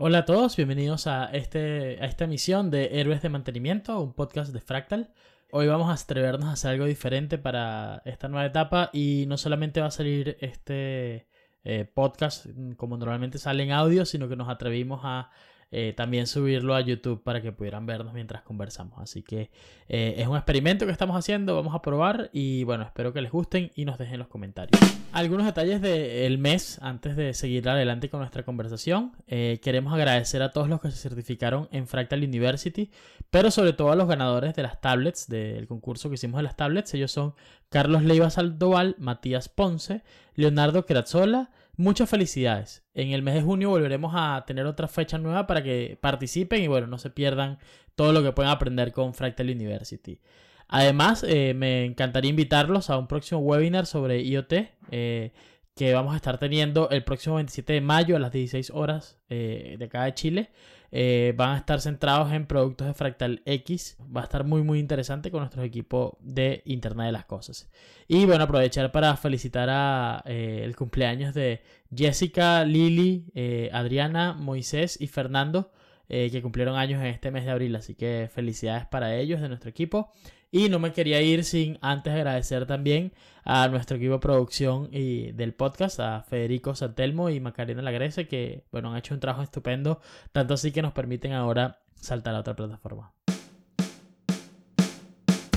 Hola a todos, bienvenidos a, este, a esta emisión de Héroes de Mantenimiento, un podcast de Fractal. Hoy vamos a atrevernos a hacer algo diferente para esta nueva etapa y no solamente va a salir este eh, podcast como normalmente sale en audio, sino que nos atrevimos a eh, también subirlo a YouTube para que pudieran vernos mientras conversamos. Así que eh, es un experimento que estamos haciendo, vamos a probar y bueno, espero que les gusten y nos dejen los comentarios. Algunos detalles del mes antes de seguir adelante con nuestra conversación. Eh, queremos agradecer a todos los que se certificaron en Fractal University, pero sobre todo a los ganadores de las tablets, del concurso que hicimos de las tablets. Ellos son Carlos Leiva Saldoval, Matías Ponce, Leonardo Crazzola, Muchas felicidades. En el mes de junio volveremos a tener otra fecha nueva para que participen y bueno, no se pierdan todo lo que pueden aprender con Fractal University. Además, eh, me encantaría invitarlos a un próximo webinar sobre IoT eh, que vamos a estar teniendo el próximo 27 de mayo a las 16 horas eh, de acá de Chile. Eh, van a estar centrados en productos de Fractal X. Va a estar muy muy interesante con nuestro equipo de Internet de las Cosas. Y bueno, aprovechar para felicitar a eh, el cumpleaños de Jessica, Lili, eh, Adriana, Moisés y Fernando, que cumplieron años en este mes de abril. Así que felicidades para ellos de nuestro equipo. Y no me quería ir sin antes agradecer también a nuestro equipo de producción y del podcast, a Federico Santelmo y Macarena Lagrese, que bueno, han hecho un trabajo estupendo, tanto así que nos permiten ahora saltar a otra plataforma.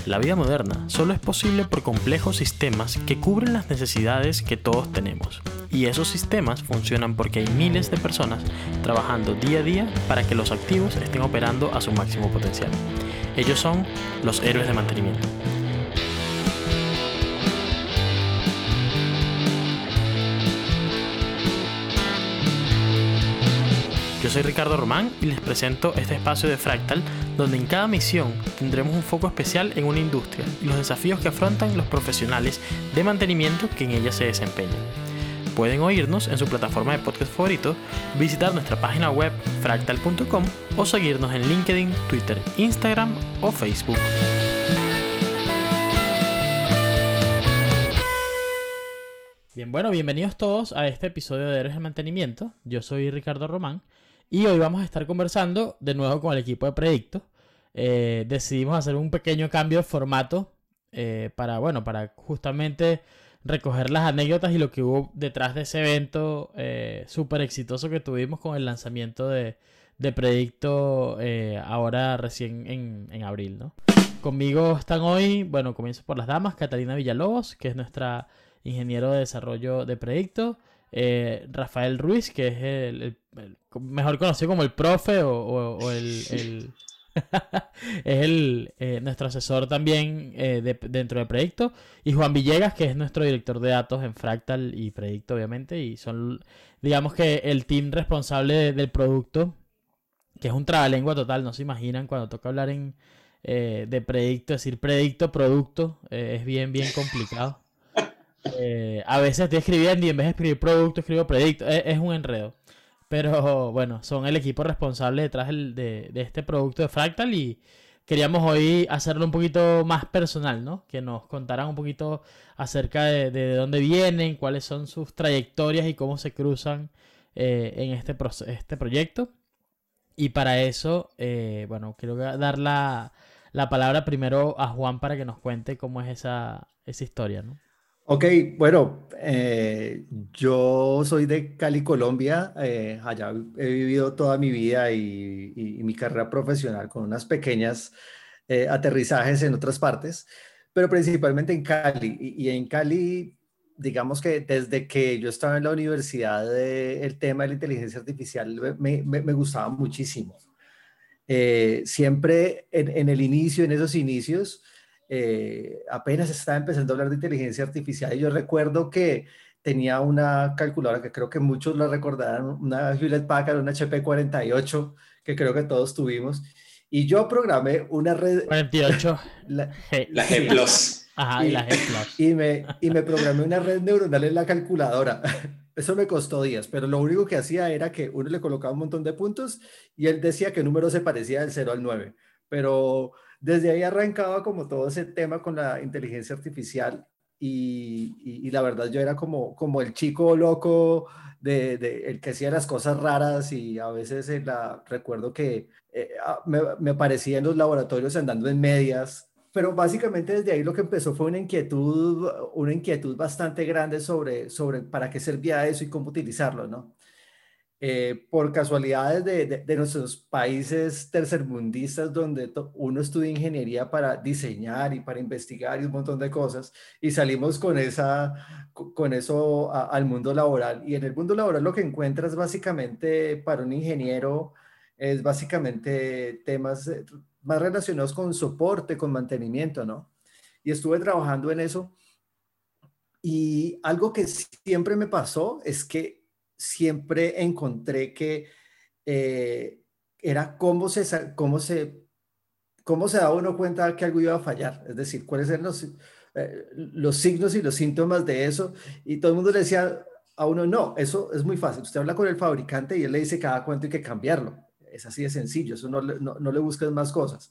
La vida moderna solo es posible por complejos sistemas que cubren las necesidades que todos tenemos. Y esos sistemas funcionan porque hay miles de personas trabajando día a día para que los activos estén operando a su máximo potencial. Ellos son los héroes de mantenimiento. Yo soy Ricardo Román y les presento este espacio de Fractal donde en cada misión tendremos un foco especial en una industria y los desafíos que afrontan los profesionales de mantenimiento que en ella se desempeñan. Pueden oírnos en su plataforma de podcast favorito, visitar nuestra página web fractal.com o seguirnos en LinkedIn, Twitter, Instagram o Facebook. Bien, bueno, bienvenidos todos a este episodio de Héroes de Mantenimiento. Yo soy Ricardo Román y hoy vamos a estar conversando de nuevo con el equipo de Predicto. Eh, decidimos hacer un pequeño cambio de formato eh, para, bueno, para justamente recoger las anécdotas y lo que hubo detrás de ese evento eh, súper exitoso que tuvimos con el lanzamiento de, de Predicto eh, ahora recién en, en, abril, ¿no? Conmigo están hoy, bueno, comienzo por las damas, Catalina Villalobos, que es nuestra ingeniero de desarrollo de Predicto, eh, Rafael Ruiz, que es el, mejor conocido como el profe o, el es el, eh, nuestro asesor también eh, dentro del proyecto. Y Juan Villegas, que es nuestro director de datos en Fractal y Predicto, obviamente. Y son, digamos que el team responsable del producto, que es un trabalengua total. No se imaginan cuando toca hablar en, eh, de Predicto, decir Predicto, producto, es bien, bien complicado. a veces estoy escribiendo y en vez de escribir producto, escribo Predicto. es un enredo. Pero bueno, son el equipo responsable detrás de, este producto de Fractal y queríamos hoy hacerlo un poquito más personal, ¿no? Que nos contaran un poquito acerca de, dónde vienen, cuáles son sus trayectorias y cómo se cruzan eh, en este, este proyecto. Y para eso, eh, bueno, quiero dar la, la, palabra primero a Juan para que nos cuente cómo es esa, esa historia, ¿no? Ok, bueno, eh, yo soy de Cali, Colombia. Eh, allá he vivido toda mi vida y, mi carrera profesional con unas pequeñas eh, aterrizajes en otras partes, pero principalmente en Cali. Y, en Cali, digamos que desde que yo estaba en la universidad, el tema de la inteligencia artificial me, gustaba muchísimo. siempre en el inicio, en esos inicios, eh, apenas estaba empezando a hablar de inteligencia artificial y yo recuerdo que tenía una calculadora que creo que muchos la recordarán, una Hewlett Packard, una HP 48, que creo que todos tuvimos. Y yo programé una red... 48. La, G Plus. Ajá, y, la G Plus. Y me, y me programé una red neuronal en la calculadora. Eso me costó días, pero lo único que hacía era que uno le colocaba un montón de puntos y él decía que el número se parecía del 0 al 9. Pero desde ahí arrancaba como todo ese tema con la inteligencia artificial y, la verdad yo era como, como el chico loco de, el que hacía las cosas raras y a veces la, recuerdo que eh, ah, me, me aparecía en los laboratorios andando en medias pero básicamente desde ahí lo que empezó fue una inquietud, una inquietud bastante grande sobre, sobre para qué servía eso y cómo utilizarlo, ¿no? Eh, por casualidades de, de, nuestros países tercermundistas donde uno estudia ingeniería para diseñar y para investigar y un montón de cosas y salimos con, esa, con eso al mundo laboral. Y en el mundo laboral lo que encuentras básicamente para un ingeniero es básicamente temas más relacionados con soporte, con mantenimiento, ¿no? Y estuve trabajando en eso. Y algo que siempre me pasó es que siempre encontré que eh, era cómo se, cómo, se, cómo se daba uno cuenta que algo iba a fallar. Es decir, cuáles eran los, eh, los signos y los síntomas de eso. Y todo el mundo le decía a uno, no, eso es muy fácil. Usted habla con el fabricante y él le dice cada cuánto hay que cambiarlo. Es así de sencillo, eso no, no, le buscas más cosas.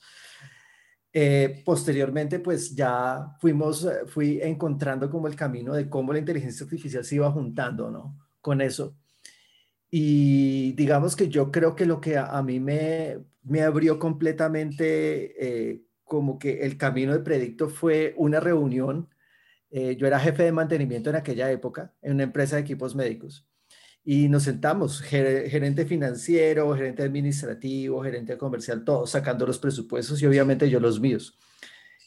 Eh, posteriormente, pues ya fuimos, fui encontrando como el camino de cómo la inteligencia artificial se iba juntando, ¿no? Con eso. Y digamos que yo creo que lo que a, mí me, me abrió completamente eh, como que el camino de Predicto fue una reunión. yo era jefe de mantenimiento en aquella época en una empresa de equipos médicos y nos sentamos, gerente financiero, gerente administrativo, gerente comercial, todos sacando los presupuestos y obviamente yo los míos.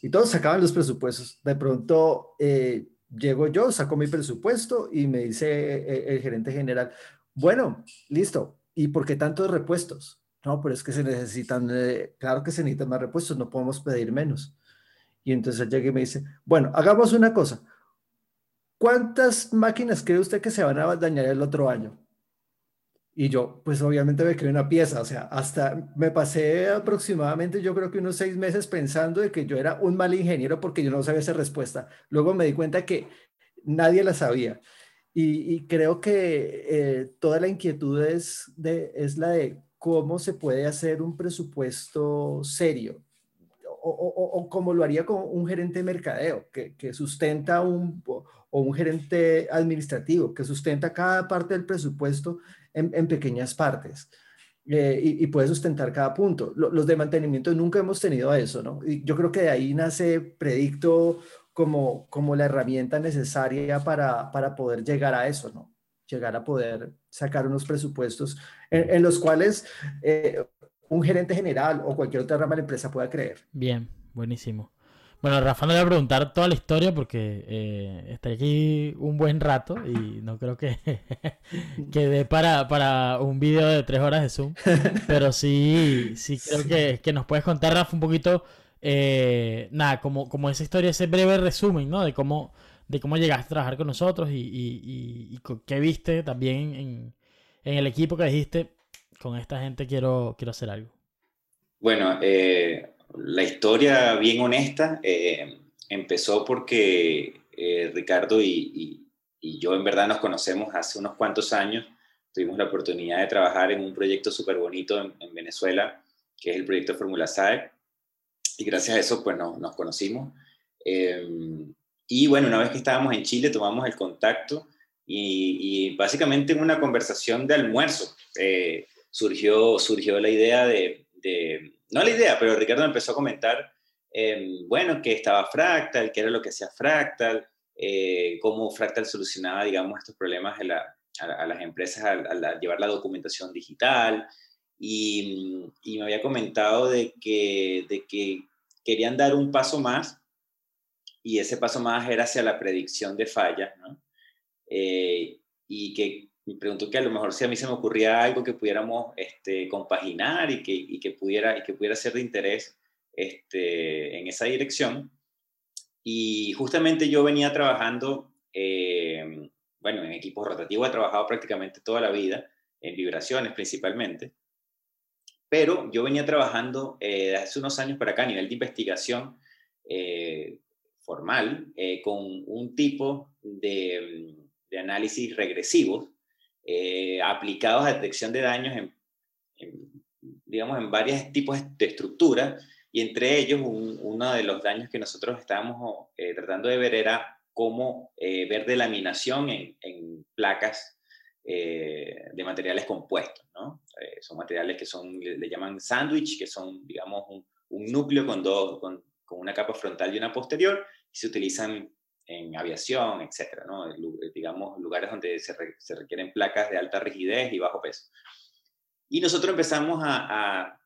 Y todos sacaban los presupuestos. De pronto eh, llego yo, saco mi presupuesto y me dice eh, el gerente general, bueno, listo, ¿y por qué tantos repuestos? No, pero es que se necesitan, eh, claro que se necesitan más repuestos, no podemos pedir menos. Y entonces llega y me dice, bueno, hagamos una cosa, ¿cuántas máquinas cree usted que se van a dañar el otro año? Y yo, pues obviamente me quedé una pieza, o sea, hasta me pasé aproximadamente, yo creo que unos seis meses pensando de que yo era un mal ingeniero porque yo no sabía esa respuesta. Luego me di cuenta que nadie la sabía. Y, creo que eh, toda la inquietud es, de, es la de cómo se puede hacer un presupuesto serio, o, como lo haría con un gerente de mercadeo, que, que sustenta un, o un gerente administrativo que sustenta cada parte del presupuesto en, pequeñas partes. Eh, y, puede sustentar cada punto. los de mantenimiento nunca hemos tenido eso, ¿no? Y yo creo que de ahí nace Predicto como, como la herramienta necesaria para, para poder llegar a eso, ¿no? Llegar a poder sacar unos presupuestos en, los cuales eh, un gerente general o cualquier otra rama de la empresa pueda creer. Bien, buenísimo. Bueno, Rafa no le voy a preguntar toda la historia porque eh, estoy aquí un buen rato y no creo que quede para, para un video de tres horas de Zoom. Pero sí, sí creo que, que nos puedes contar, Rafa, un poquito, eh, nada, como, como esa historia, ese breve resumen, ¿no? De cómo, de cómo llegaste a trabajar con nosotros y, y, y, qué viste también en, en, el equipo que dijiste, con esta gente quiero, quiero hacer algo. Bueno, eh, la historia bien honesta eh, empezó porque eh, Ricardo y, yo en verdad nos conocemos hace unos cuantos años. Tuvimos la oportunidad de trabajar en un proyecto súper bonito en, Venezuela, que es el proyecto Fórmula SAE. Y gracias a eso, pues nos conocimos. Em, y bueno, una vez que estábamos en Chile, tomamos el contacto y, básicamente en una conversación de almuerzo eh, surgió, surgió la idea de no la idea, pero Ricardo empezó a comentar, em, bueno, que estaba Fractal, qué era lo que hacía Fractal, eh, cómo Fractal solucionaba, digamos, estos problemas a, las empresas al, llevar la documentación digital. Y, me había comentado de que, de que querían dar un paso más y ese paso más era hacia la predicción de fallas, ¿no? Eh, y que me preguntó que a lo mejor si a mí se me ocurría algo que pudiéramos este, compaginar y que, y que, pudiera, y que pudiera ser de interés este, en esa dirección. Y justamente yo venía trabajando, eh, bueno, en equipos rotativos he trabajado prácticamente toda la vida, en vibraciones principalmente, pero yo venía trabajando eh, hace unos años para acá a nivel de investigación eh, formal con un tipo de, de análisis regresivos eh, aplicados a detección de daños en, digamos, en varios tipos de estructuras, y entre ellos uno de los daños que nosotros estábamos eh, tratando de ver era cómo eh, ver delaminación en, en placas de materiales compuestos, ¿no? Son materiales que son, le, llaman sándwich, que son, digamos, un, un núcleo con, dos, con, con, una capa frontal y una posterior, y se utilizan en aviación, etcétera, ¿no? Digamos, lugares donde se, requieren placas de alta rigidez y bajo peso. Y nosotros empezamos a,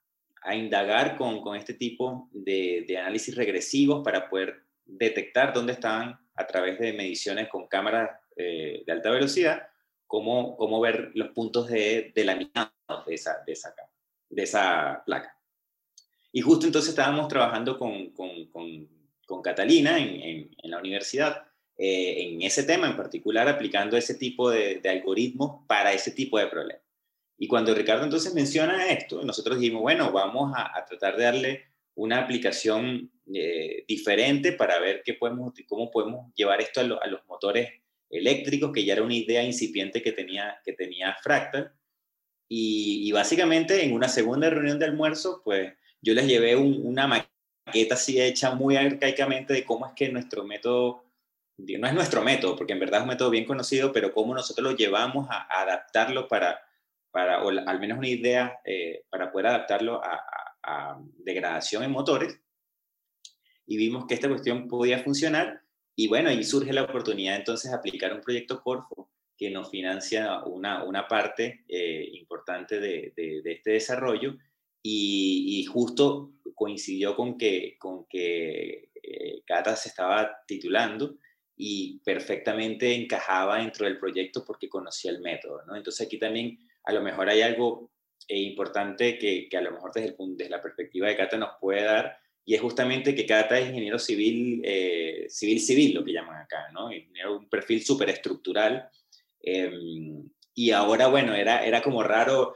indagar con, este tipo de, análisis regresivos para poder detectar dónde estaban a través de mediciones con cámaras eh, de alta velocidad, cómo, ver los puntos de, de laminados de esa, placa. Y justo entonces estábamos trabajando con, con Catalina en, en, la universidad eh, en ese tema en particular, aplicando ese tipo de, de algoritmos para ese tipo de problemas. Y cuando Ricardo entonces menciona esto, nosotros dijimos, bueno, vamos a, a tratar de darle una aplicación eh, diferente para ver qué podemos, cómo podemos llevar esto a, lo, a, los motores eléctricos, que ya era una idea incipiente que tenía, que tenía Fractal. Y, y básicamente en una segunda reunión de almuerzo, pues yo les llevé un, una maqueta así hecha muy arcaicamente de cómo es que nuestro método, no es nuestro método, porque en verdad es un método bien conocido, pero cómo nosotros lo llevamos a, a adaptarlo para, para, o al menos una idea eh, para poder adaptarlo a, a degradación en motores. Y vimos que esta cuestión podía funcionar y bueno, ahí surge la oportunidad entonces de aplicar un proyecto Corfo que nos financia una, una parte eh, importante de, de, de, este desarrollo y, justo coincidió con que, con que eh, Cata se estaba titulando y perfectamente encajaba dentro del proyecto porque conocía el método, ¿no? Entonces aquí también a lo mejor hay algo eh, importante que, que, a lo mejor desde, la perspectiva de Cata nos puede dar, y es justamente que Cata es ingeniero civil, eh, civil civil, lo que llaman acá, ¿no? Ingeniero, un perfil súper estructural. Eh, y ahora, bueno, era, era como raro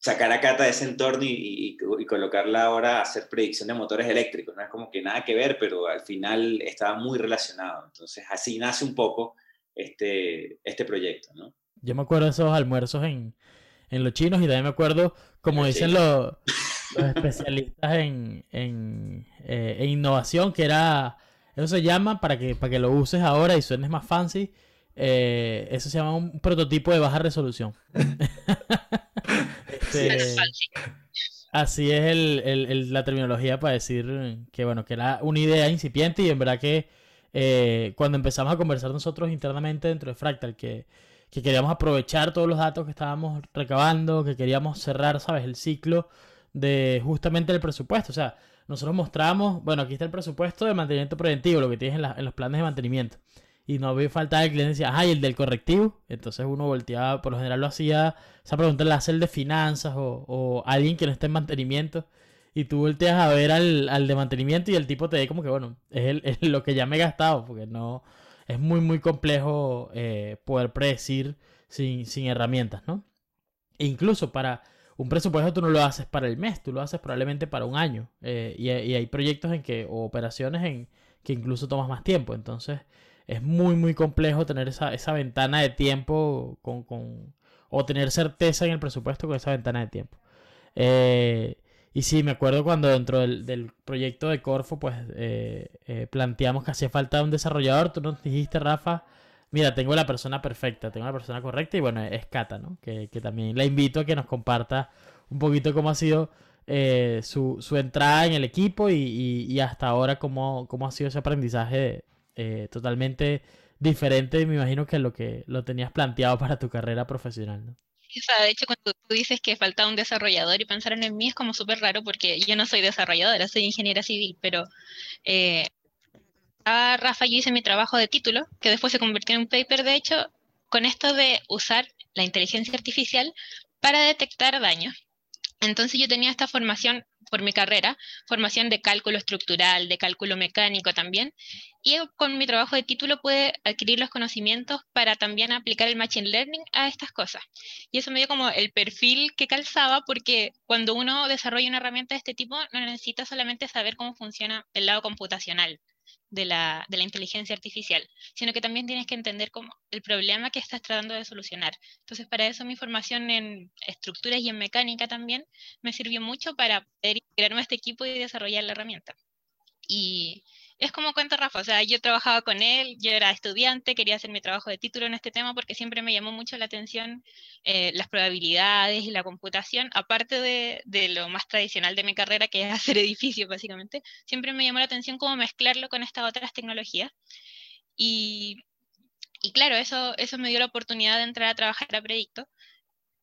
sacar a Cata de ese entorno y, y, y, colocarla ahora a hacer predicción de motores eléctricos, ¿no? Es como que nada que ver, pero al final estaba muy relacionado. Entonces, así nace un poco este, este proyecto, ¿no? Yo me acuerdo de esos almuerzos en, en los chinos y también me acuerdo, como dicen los, los especialistas en, en, eh, en, innovación, que era, eso se llama, para que, para que lo uses ahora y suenes más fancy, eh, eso se llama un prototipo de baja resolución. este, así es el, el, el, la terminología para decir que, bueno, que era una idea incipiente y en verdad que eh, cuando empezamos a conversar nosotros internamente dentro de Fractal, que que queríamos aprovechar todos los datos que estábamos recabando, que queríamos cerrar, ¿sabes?, el ciclo de justamente el presupuesto. O sea, nosotros mostramos, bueno, aquí está el presupuesto de mantenimiento preventivo, lo que tienes en, en los planes de mantenimiento. Y no había falta el cliente decía, ah, y el del correctivo. Entonces uno volteaba, por lo general lo hacía, esa pregunta la hace el de finanzas o, o alguien que no esté en mantenimiento. Y tú volteas a ver al, al de mantenimiento y el tipo te ve como que, bueno, es, el, es lo que ya me he gastado, porque no, es muy, muy complejo eh, poder predecir sin, sin, herramientas, ¿no? E incluso para un presupuesto tú no lo haces para el mes, tú lo haces probablemente para un año. Eh, y, y, hay proyectos en que, o operaciones en que incluso tomas más tiempo. Entonces es muy, muy complejo tener esa, esa ventana de tiempo con, con, o tener certeza en el presupuesto con esa ventana de tiempo. Eh, y sí, me acuerdo cuando dentro del, del proyecto de Corfo, pues eh, eh, planteamos que hacía falta un desarrollador. Tú nos dijiste, Rafa, mira, tengo la persona perfecta, tengo la persona correcta. Y bueno, es Cata, ¿no? Que, que también la invito a que nos comparta un poquito cómo ha sido eh, su, su, entrada en el equipo y, y, y hasta ahora cómo, cómo, ha sido ese aprendizaje eh, totalmente diferente, me imagino, que lo que lo tenías planteado para tu carrera profesional, ¿no? De hecho, cuando tú dices que falta un desarrollador y pensaron en mí es como súper raro porque yo no soy desarrolladora, soy ingeniera civil, pero eh, a Rafa yo hice mi trabajo de título, que después se convirtió en un paper, de hecho, con esto de usar la inteligencia artificial para detectar daños. Entonces yo tenía esta formación por mi carrera, formación de cálculo estructural, de cálculo mecánico también, y con mi trabajo de título pude adquirir los conocimientos para también aplicar el Machine Learning a estas cosas. Y eso me dio como el perfil que calzaba, porque cuando uno desarrolla una herramienta de este tipo, no necesita solamente saber cómo funciona el lado computacional, de la, de la, inteligencia artificial, sino que también tienes que entender cómo, el problema que estás tratando de solucionar. Entonces, para eso mi formación en estructuras y en mecánica también me sirvió mucho para poder integrarme este equipo y desarrollar la herramienta. Es como cuenta Rafa, o sea, yo trabajaba con él, yo era estudiante, quería hacer mi trabajo de título en este tema porque siempre me llamó mucho la atención eh, las probabilidades y la computación, aparte de, de, lo más tradicional de mi carrera, que es hacer edificios básicamente, siempre me llamó la atención cómo mezclarlo con estas otras tecnologías. Y, y claro, eso, eso me dio la oportunidad de entrar a trabajar a Predicto.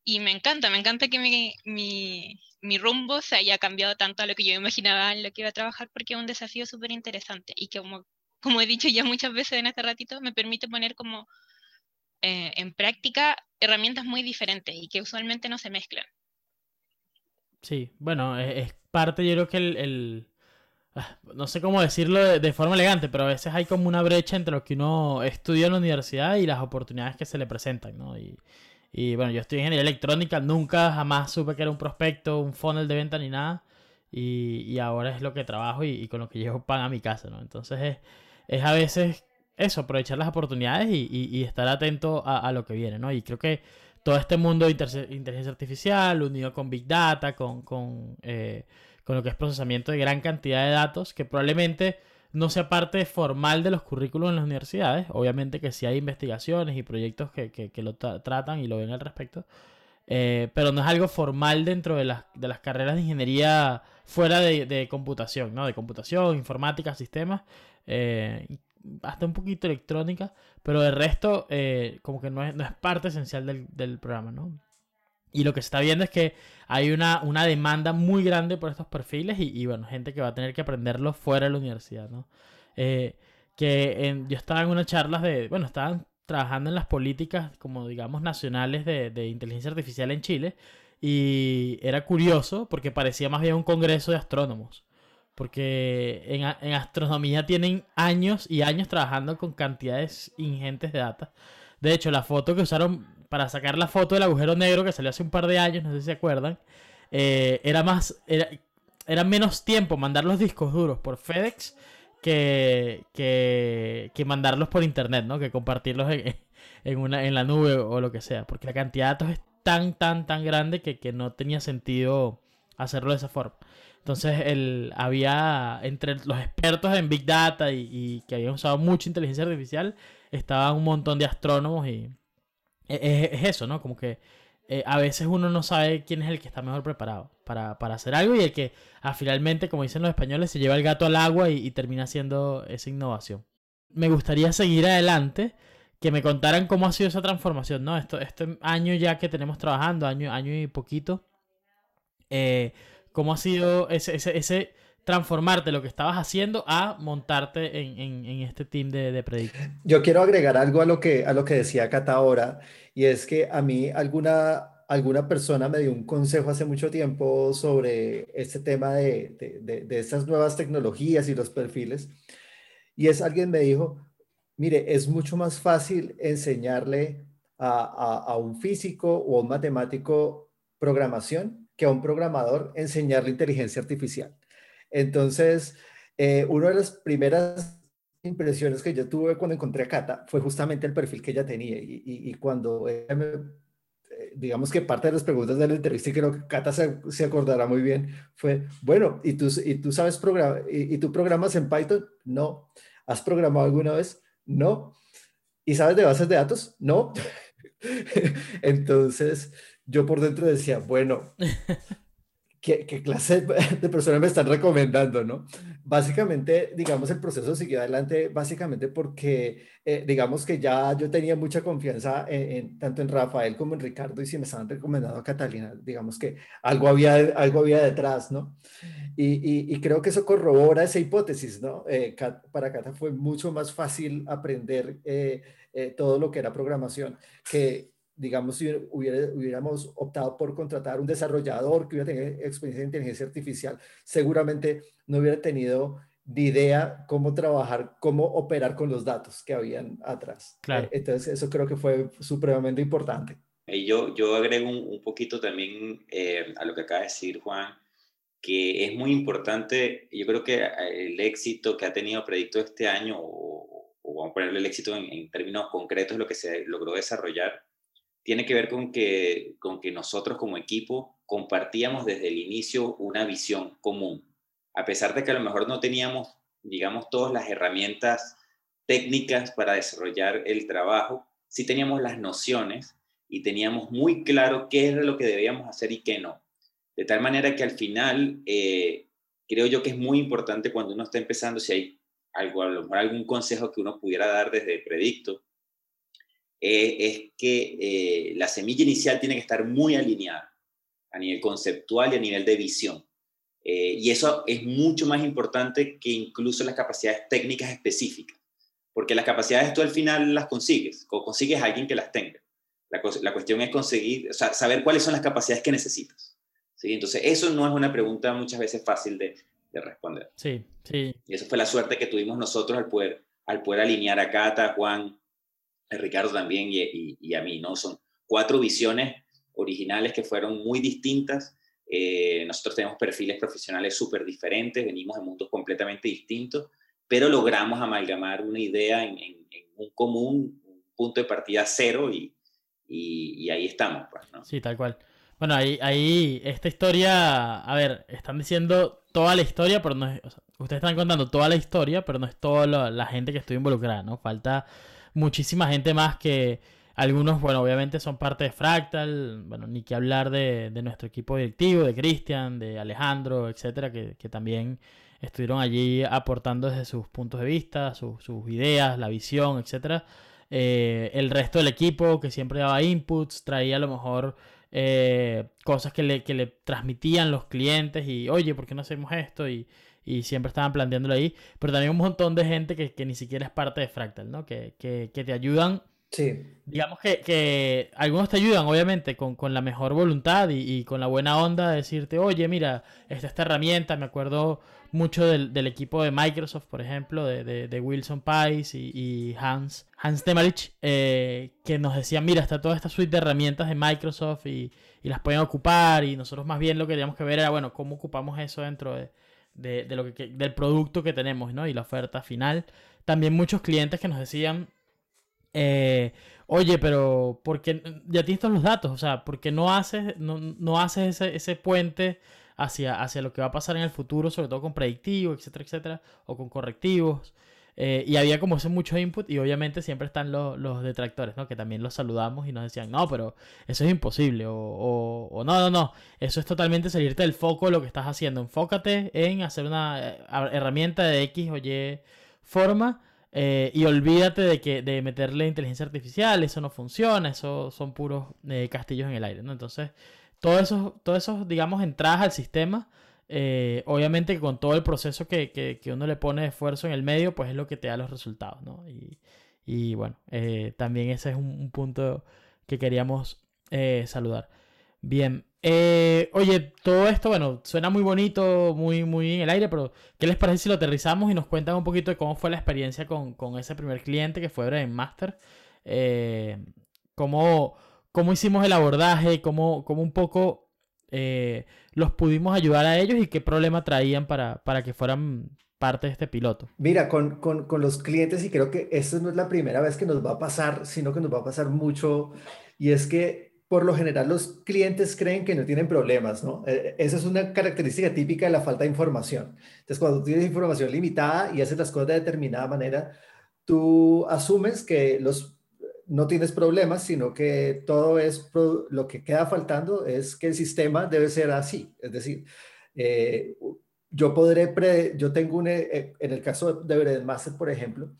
Y me encanta, me encanta que mi, mi, mi rumbo se haya cambiado tanto a lo que yo imaginaba en lo que iba a trabajar, porque es un desafío súper interesante y que, como, como he dicho ya muchas veces en este ratito, me permite poner como eh, en práctica herramientas muy diferentes y que usualmente no se mezclan. Sí, bueno, es, parte, yo creo que el, ah, no sé cómo decirlo de, forma elegante, pero a veces hay como una brecha entre lo que uno estudia en la universidad y las oportunidades que se le presentan, ¿no? Y bueno, yo estoy en ingeniería electrónica, nunca jamás supe que era un prospecto, un funnel de venta ni nada. Y, y ahora es lo que trabajo y, con lo que llevo pan a mi casa, ¿no? Entonces es, es a veces eso, aprovechar las oportunidades y, y estar atento a, a, lo que viene, ¿no? Y creo que todo este mundo de inteligencia artificial, unido con Big Data, con, con, eh, con lo que es procesamiento de gran cantidad de datos, que probablemente no sea parte formal de los currículos en las universidades. Obviamente que sí hay investigaciones y proyectos que, que, lo tratan y lo ven al respecto. Eh, pero no es algo formal dentro de las, de las carreras de ingeniería fuera de, de, computación, ¿no? De computación, informática, sistemas, eh, hasta un poquito electrónica, pero el resto eh, como que no es, no es parte esencial del, del programa, ¿no? Y lo que se está viendo es que hay una, una demanda muy grande por estos perfiles y, y, bueno, gente que va a tener que aprenderlo fuera de la universidad, ¿no? Eh, que en, yo estaba en unas charlas de, bueno, estaban trabajando en las políticas, como digamos, nacionales de, de, inteligencia artificial en Chile y era curioso porque parecía más bien un congreso de astrónomos. Porque en, en astronomía tienen años y años trabajando con cantidades ingentes de data. De hecho, la foto que usaron para sacar la foto del agujero negro que salió hace un par de años, no sé si se acuerdan, eh, era más, era, era, menos tiempo mandar los discos duros por FedEx que, que, mandarlos por internet, ¿no? Que compartirlos en, en, una, en la nube o lo que sea, porque la cantidad de datos es tan, tan, tan grande que, que no tenía sentido hacerlo de esa forma. Entonces, el, había entre los expertos en Big Data y, y que habían usado mucha inteligencia artificial, estaban un montón de astrónomos y, es, eso, ¿no? Como que eh, a veces uno no sabe quién es el que está mejor preparado para, para hacer algo y el que ah, finalmente, como dicen los españoles, se lleva el gato al agua y, termina haciendo esa innovación. Me gustaría seguir adelante, que me contaran cómo ha sido esa transformación, ¿no? Esto, este año ya que tenemos trabajando, año, año y poquito, eh, cómo ha sido ese, ese, ese transformarte lo que estabas haciendo a montarte en, en, este team de, de Predict. Yo quiero agregar algo a lo que, a lo que decía Cata ahora, y es que a mí alguna, alguna persona me dio un consejo hace mucho tiempo sobre este tema de, de, de, estas nuevas tecnologías y los perfiles, y es alguien me dijo, mire, es mucho más fácil enseñarle a, a, a un físico o a un matemático programación que a un programador enseñarle inteligencia artificial. Entonces, eh, una de las primeras impresiones que yo tuve cuando encontré a Cata fue justamente el perfil que ella tenía. Y, cuando eh, digamos que parte de las preguntas de la entrevista, y creo que Cata se, se acordará muy bien, fue, bueno, ¿y tú, y tú sabes programar, y, y, tú programas en Python? No. ¿Has programado alguna vez? No. ¿Y sabes de bases de datos? No. Entonces, yo por dentro decía, bueno, ¿Qué, clase de personas me están recomendando, no? Básicamente, digamos, el proceso siguió adelante básicamente porque, eh, digamos que ya yo tenía mucha confianza en, tanto en Rafael como en Ricardo y si me estaban recomendando a Catalina, digamos que algo había, algo había detrás, ¿no? Y, y, creo que eso corrobora esa hipótesis, ¿no? Eh, para Cata fue mucho más fácil aprender eh, todo lo que era programación que digamos, si hubiéramos optado por contratar un desarrollador que hubiera tenido experiencia en inteligencia artificial, seguramente no hubiera tenido ni idea cómo trabajar, cómo operar con los datos que habían atrás. Claro. Eh, entonces, eso creo que fue supremamente importante. Y yo, yo agrego un, poquito también eh, a lo que acaba de decir Juan, que es muy importante, yo creo que eh, el éxito que ha tenido Predicto este año, o, o vamos a ponerle el éxito en, en términos concretos, lo que se logró desarrollar, tiene que ver con que, con que nosotros como equipo compartíamos desde el inicio una visión común. A pesar de que a lo mejor no teníamos digamos, todas las herramientas técnicas para desarrollar el trabajo, sí teníamos las nociones y teníamos muy claro qué era lo que debíamos hacer y qué no. De tal manera que al final, eh, creo yo que es muy importante cuando uno está empezando, si hay algo, a lo mejor algún consejo que uno pudiera dar desde predicto, eh, es que eh, la semilla inicial tiene que estar muy alineada a nivel conceptual y a nivel de visión. y eso es mucho más importante que incluso las capacidades técnicas específicas, porque las capacidades tú al final las consigues, o consigues a alguien que las tenga. La, la cuestión es conseguir, o sea, saber cuáles son las capacidades que necesitas. ¿sí? Entonces, eso no es una pregunta muchas veces fácil de, de responder. Sí, sí. Y eso fue la suerte que tuvimos nosotros al poder, al poder alinear a Cata, a Juan, Ricardo también y, y, a mí, ¿no? Son cuatro visiones originales que fueron muy distintas. Eh, nosotros tenemos perfiles profesionales súper diferentes, venimos de mundos completamente distintos, pero logramos amalgamar una idea en, en, un común, un punto de partida cero y, y, ahí estamos. Pues, ¿no? Sí, tal cual. Bueno, ahí, ahí, esta historia, a ver, están diciendo toda la historia, pero no es, ustedes están contando toda la historia, pero no es toda la, gente que estuvo involucrada, ¿no? Falta muchísima gente más que algunos, bueno, obviamente son parte de Fractal, bueno, ni que hablar de, de nuestro equipo directivo, de Cristian, de Alejandro, etcétera, que, que, también estuvieron allí aportando desde sus puntos de vista, sus, ideas, la visión, etcétera. Eh, el resto del equipo que siempre daba inputs, traía a lo mejor eh, cosas que le, que le, transmitían los clientes y, oye, ¿por qué no hacemos esto? Y, y siempre estaban planteándolo ahí. Pero también un montón de gente que, que ni siquiera es parte de Fractal, ¿no? Que, que, que te ayudan. Sí. Digamos que, que, algunos te ayudan, obviamente, con, con la mejor voluntad y, y, con la buena onda de decirte, oye, mira, esta, esta herramienta, me acuerdo mucho del, del, equipo de Microsoft, por ejemplo, de, de, de Wilson Pais y, y, Hans, Hans eh, que nos decían, mira, está toda esta suite de herramientas de Microsoft y, y, las pueden ocupar y nosotros más bien lo que teníamos que ver era, bueno, cómo ocupamos eso dentro de, de lo que, del producto que tenemos, ¿no? Y la oferta final. También muchos clientes que nos decían, eh, oye, pero ¿por qué ya tienes todos los datos? O sea, ¿por qué no haces, no, no haces ese, ese puente hacia, hacia lo que va a pasar en el futuro, sobre todo con predictivos, etcétera, etcétera, o con correctivos? Eh, y había como ese mucho input y obviamente siempre están los, los, detractores, ¿no? Que también los saludamos y nos decían, no, pero eso es imposible. O, o, o, no, no, no. Eso es totalmente salirte del foco de lo que estás haciendo. Enfócate en hacer una eh, herramienta de X o Y forma eh, y olvídate de que de meterle inteligencia artificial, eso no funciona, eso son puros eh, castillos en el aire, ¿no? Entonces, todo eso, todo eso, digamos, entradas al sistema, eh, obviamente con todo el proceso que, que, que, uno le pone esfuerzo en el medio, pues es lo que te da los resultados, ¿no? Y, y bueno, eh, también ese es un, un punto que queríamos eh, saludar. Bien, oye, todo esto, bueno, suena muy bonito, muy, muy en el aire, pero ¿qué les parece si lo aterrizamos y nos cuentan un poquito de cómo fue la experiencia con, con ese primer cliente que fue Brain Master? Cómo, cómo, hicimos el abordaje, cómo, cómo un poco eh, los pudimos ayudar a ellos y qué problema traían para, para que fueran parte de este piloto. Mira, con, con, con los clientes, y creo que esto no es la primera vez que nos va a pasar, sino que nos va a pasar mucho, y es que por lo general los clientes creen que no tienen problemas, ¿no? Eh, esa es una característica típica de la falta de información. Entonces, cuando tienes información limitada y haces las cosas de determinada manera, tú asumes que los, no tienes problemas, sino que todo es, lo que queda faltando es que el sistema debe ser así. Es decir, eh, yo podré, pre, yo tengo un, eh, en el caso de Breadmaster, por ejemplo,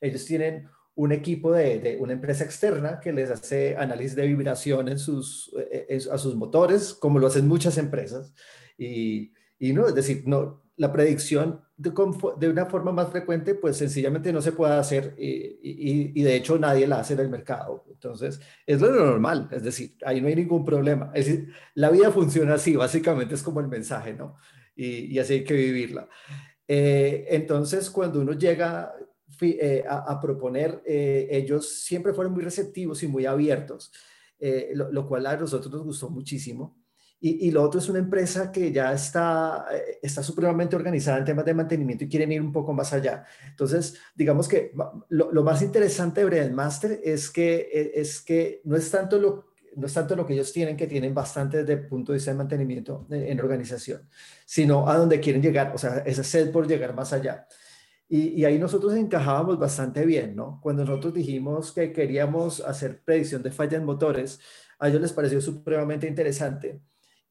ellos tienen un equipo de, una empresa externa que les hace análisis de vibración en sus, eh, a sus motores, como lo hacen muchas empresas. Y, y no, es decir, no, la predicción de, una forma más frecuente, pues sencillamente no se puede hacer y, y, de hecho nadie la hace en el mercado. Entonces, es lo normal, es decir, ahí no hay ningún problema. Es decir, la vida funciona así, básicamente es como el mensaje, ¿no? Y, así hay que vivirla. Eh, entonces, cuando uno llega, eh, a, proponer, eh, ellos siempre fueron muy receptivos y muy abiertos, eh, lo, lo, cual a nosotros nos gustó muchísimo. Y, y, lo otro es una empresa que ya está, eh, está supremamente organizada en temas de mantenimiento y quieren ir un poco más allá. Entonces, digamos que lo, lo más interesante de Breadmaster es que, e, es que no es tanto lo no es tanto lo que ellos tienen, que tienen bastante desde el punto de vista de mantenimiento en, en organización, sino a donde quieren llegar, o sea, esa sed por llegar más allá. Y, ahí nosotros encajábamos bastante bien, ¿no? Cuando nosotros dijimos que queríamos hacer predicción de fallas en motores, a ellos les pareció supremamente interesante.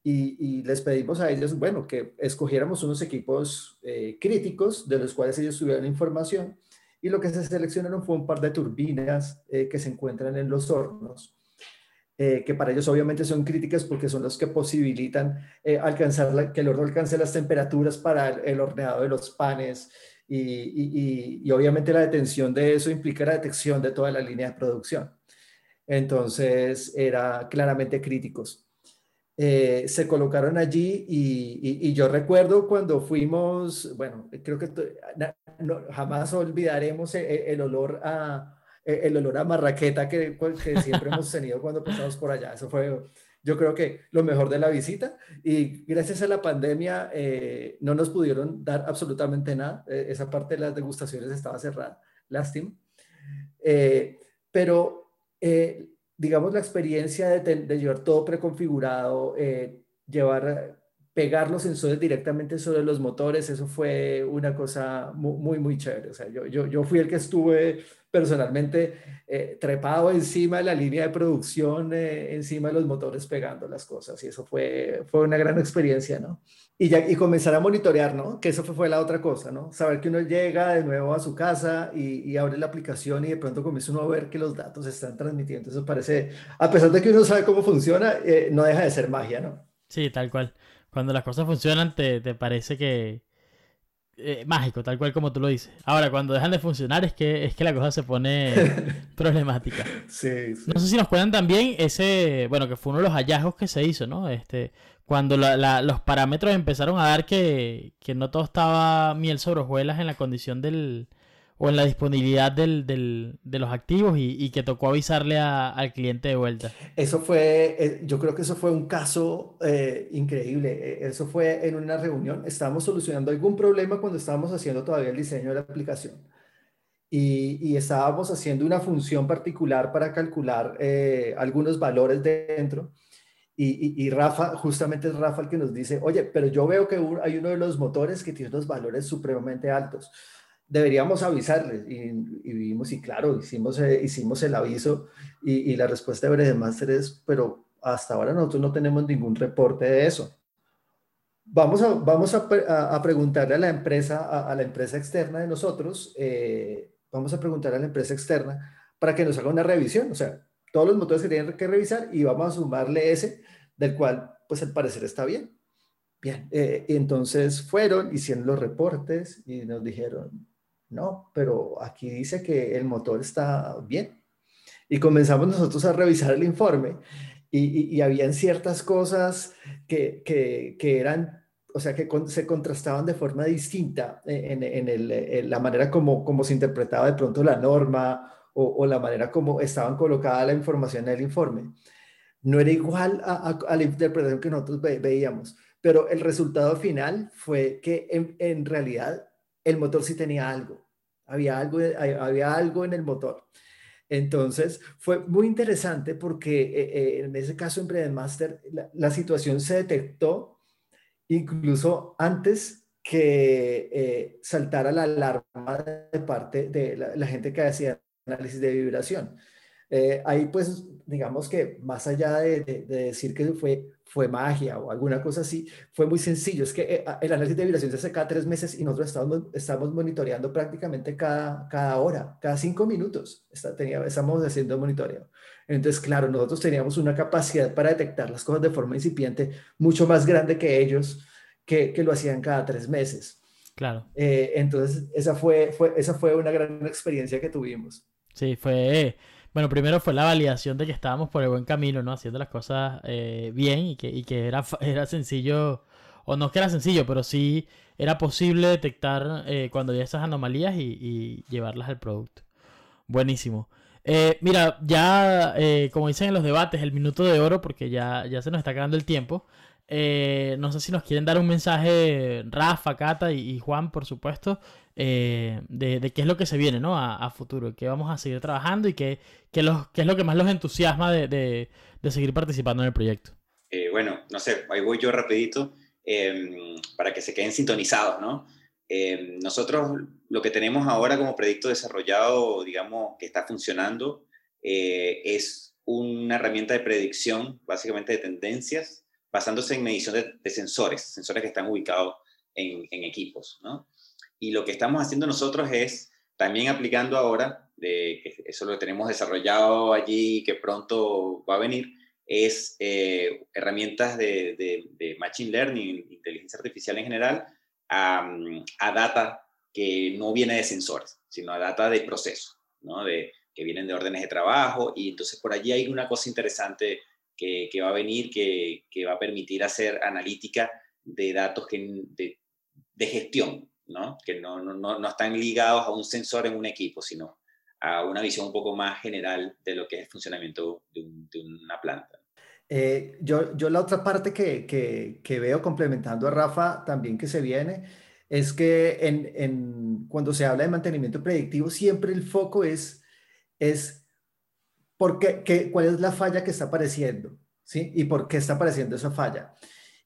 Y, les pedimos a ellos, bueno, que escogiéramos unos equipos eh, críticos de los cuales ellos tuvieran información. Y lo que se seleccionaron fue un par de turbinas eh, que se encuentran en los hornos eh, que para ellos obviamente son críticas porque son los que posibilitan alcanzar que el horno alcance las temperaturas para el, horneado de los panes y, obviamente la detención de eso implica la detección de toda la línea de producción. Entonces, era claramente críticos. Eh, se colocaron allí y, yo recuerdo cuando fuimos, bueno, creo que jamás olvidaremos el olor a, eh, el olor a marraqueta que, que siempre hemos tenido cuando pasamos por allá. Eso fue, yo creo que lo mejor de la visita. Y gracias a la pandemia eh, no nos pudieron dar absolutamente nada. Eh, esa parte de las degustaciones estaba cerrada. Lástima. pero, digamos, la experiencia de, de llevar todo preconfigurado, llevar pegar los sensores directamente sobre los motores, eso fue una cosa muy, muy, chévere. O sea, yo, yo, yo fui el que estuve personalmente eh, trepado encima de la línea de producción, eh, encima de los motores pegando las cosas y eso fue, fue una gran experiencia, ¿no? Y, ya, y comenzar a monitorear, ¿no? Que eso fue, fue la otra cosa, ¿no? Saber que uno llega de nuevo a su casa y, y, abre la aplicación y de pronto comienza uno a ver que los datos están transmitiendo. Eso parece, a pesar de que uno sabe cómo funciona, eh, no deja de ser magia, ¿no? Sí, tal cual. Cuando las cosas funcionan, te, parece que. Eh, mágico, tal cual como tú lo dices. Ahora, cuando dejan de funcionar, es que, es que la cosa se pone problemática. Sí, No sé si nos cuentan también ese. Bueno, que fue uno de los hallazgos que se hizo, ¿no? Este. Cuando los parámetros empezaron a dar que, que no todo estaba miel sobre hojuelas en la condición del, o en la disponibilidad del, del, de los activos y, y que tocó avisarle a, al cliente de vuelta. Eso fue, eh, yo creo que eso fue un caso eh, increíble. Eh, eso fue en una reunión. Estábamos solucionando algún problema cuando estábamos haciendo todavía el diseño de la aplicación. Y, y estábamos haciendo una función particular para calcular algunos valores dentro. Y, y, Rafa, justamente es Rafa el que nos dice, oye, pero yo veo que hay uno de los motores que tiene unos valores supremamente altos deberíamos avisarles. Y, vimos, y claro, hicimos, eh, hicimos el aviso y, la respuesta de Master es, pero hasta ahora nosotros no tenemos ningún reporte de eso. Vamos a, vamos a, a, preguntarle a la empresa, a, la empresa externa de nosotros, eh, vamos a preguntar a la empresa externa para que nos haga una revisión, o sea, todos los motores que tienen que revisar y vamos a sumarle ese, del cual, pues al parecer está bien. Bien, eh, entonces fueron, hicieron los reportes y nos dijeron, no, pero aquí dice que el motor está bien. Y comenzamos nosotros a revisar el informe y, y, habían ciertas cosas que, que, eran, o sea, que se contrastaban de forma distinta en, en, la manera como, como se interpretaba de pronto la norma o, la manera como estaban colocada la información en el informe. No era igual a, la interpretación que nosotros veíamos, pero el resultado final fue que en realidad el motor sí tenía algo había algo, había algo en el motor. Entonces, fue muy interesante porque eh, eh, en ese caso en Breadmaster la, la situación se detectó incluso antes que eh, saltara la alarma de parte de la, gente que hacía análisis de vibración. ahí pues digamos que más allá de, decir que fue fue magia o alguna cosa así, fue muy sencillo. Es que eh, el análisis de vibración se hace cada tres meses y nosotros estamos, estamos monitoreando prácticamente cada, cada hora, cada cinco minutos. Está, tenía, estamos haciendo monitoreo. Entonces, claro, nosotros teníamos una capacidad para detectar las cosas de forma incipiente mucho más grande que ellos, que, que lo hacían cada tres meses. Claro. Eh, entonces, esa fue, fue, esa fue una gran experiencia que tuvimos. Sí, fue bueno, primero fue la validación de que estábamos por el buen camino, ¿no? Haciendo las cosas eh, bien y que, y que era, era sencillo, o no es que era sencillo, pero sí era posible detectar eh, cuando había esas anomalías y, llevarlas al producto. Buenísimo. Eh, mira, ya como dicen en los debates, el minuto de oro, porque ya, ya se nos está acabando el tiempo. No sé si nos quieren dar un mensaje, Rafa, Cata y Juan, por supuesto, eh, de, qué es lo que se viene ¿no? a, futuro, qué vamos a seguir trabajando y qué, qué, los, qué es lo que más los entusiasma de, de, seguir participando en el proyecto. Eh, bueno, no sé, ahí voy yo rapidito em, para que se queden sintonizados, ¿no? Eh, nosotros lo que tenemos ahora como proyecto desarrollado, digamos, que está funcionando, eh, es una herramienta de predicción, básicamente de tendencias, basándose en medición de, sensores, sensores que están ubicados en, equipos. ¿no? Y lo que estamos haciendo nosotros es también aplicando ahora, de, eso lo tenemos desarrollado allí, que pronto va a venir, es eh, herramientas de, Machine Learning, inteligencia artificial en general, a, data que no viene de sensores, sino a data de proceso, ¿no? de, que vienen de órdenes de trabajo. Y entonces por allí hay una cosa interesante que, que va a venir, que, que, va a permitir hacer analítica de datos que, de, de gestión, ¿no? que no, no, no, están ligados a un sensor en un equipo, sino a una visión un poco más general de lo que es el funcionamiento de, de una planta. Eh, yo, yo la otra parte que, que, que, veo complementando a Rafa también que se viene es que en, en, cuando se habla de mantenimiento predictivo siempre el foco es, es por qué, cuál es la falla que está apareciendo ¿sí? y por qué está apareciendo esa falla.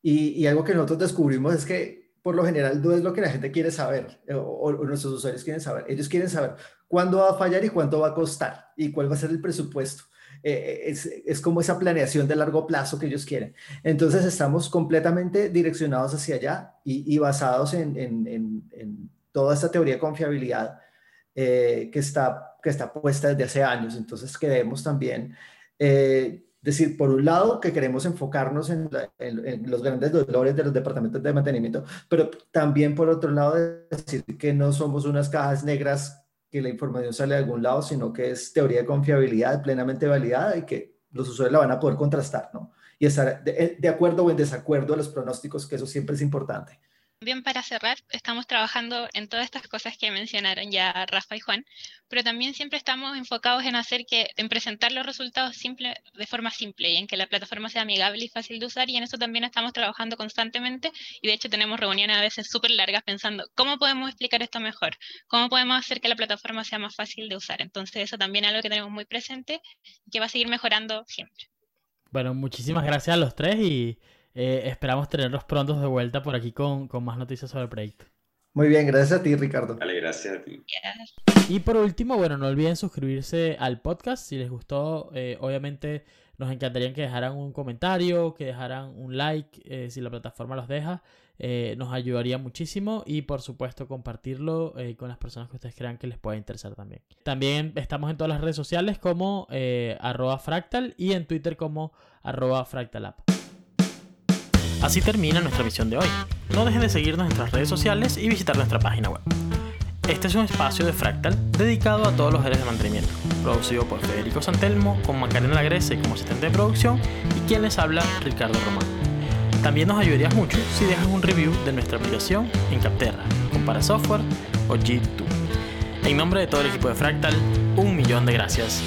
Y, y, algo que nosotros descubrimos es que por lo general no es lo que la gente quiere saber o, o, nuestros usuarios quieren saber. Ellos quieren saber cuándo va a fallar y cuánto va a costar y cuál va a ser el presupuesto. Eh, es, es, como esa planeación de largo plazo que ellos quieren. Entonces estamos completamente direccionados hacia allá y, basados en, en, en, toda esta teoría de confiabilidad eh, que, está, que está puesta desde hace años. Entonces queremos también eh, decir, por un lado, que queremos enfocarnos en, los grandes dolores de los departamentos de mantenimiento, pero también por otro lado decir que no somos unas cajas negras que la información sale de algún lado, sino que es teoría de confiabilidad plenamente validada y que los usuarios la van a poder contrastar, ¿no? Y estar de, acuerdo o en desacuerdo a los pronósticos, que eso siempre es importante. Bien, para cerrar, estamos trabajando en todas estas cosas que mencionaron ya Rafa y Juan, pero también siempre estamos enfocados en hacer que, en presentar los resultados simple, de forma simple y en que la plataforma sea amigable y fácil de usar y en eso también estamos trabajando constantemente y de hecho tenemos reuniones a veces súper largas pensando cómo podemos explicar esto mejor, cómo podemos hacer que la plataforma sea más fácil de usar. Entonces eso también es algo que tenemos muy presente y que va a seguir mejorando siempre. Bueno, muchísimas gracias a los tres y eh, esperamos tenerlos pronto de vuelta por aquí con, con, más noticias sobre el proyecto. Muy bien, gracias a ti, Ricardo. Vale, gracias a ti. Y por último, bueno, no olviden suscribirse al podcast. Si les gustó, eh, obviamente nos encantaría que dejaran un comentario, que dejaran un like, eh, si la plataforma los deja. nos ayudaría muchísimo y por supuesto compartirlo con las personas que ustedes crean que les pueda interesar también. También estamos en todas las redes sociales como arroba fractal y en Twitter como arroba fractalap. Así termina nuestra misión de hoy. No dejen de seguirnos en nuestras redes sociales y visitar nuestra página web. Este es un espacio de Fractal dedicado a todos los áreas de mantenimiento, producido por Federico Santelmo, con Macarena Lagrese como asistente de producción y quien les habla, Ricardo Román. También nos ayudarías mucho si dejas un review de nuestra aplicación en Capterra, Compara Software o G2. En nombre de todo el equipo de Fractal, un millón de gracias.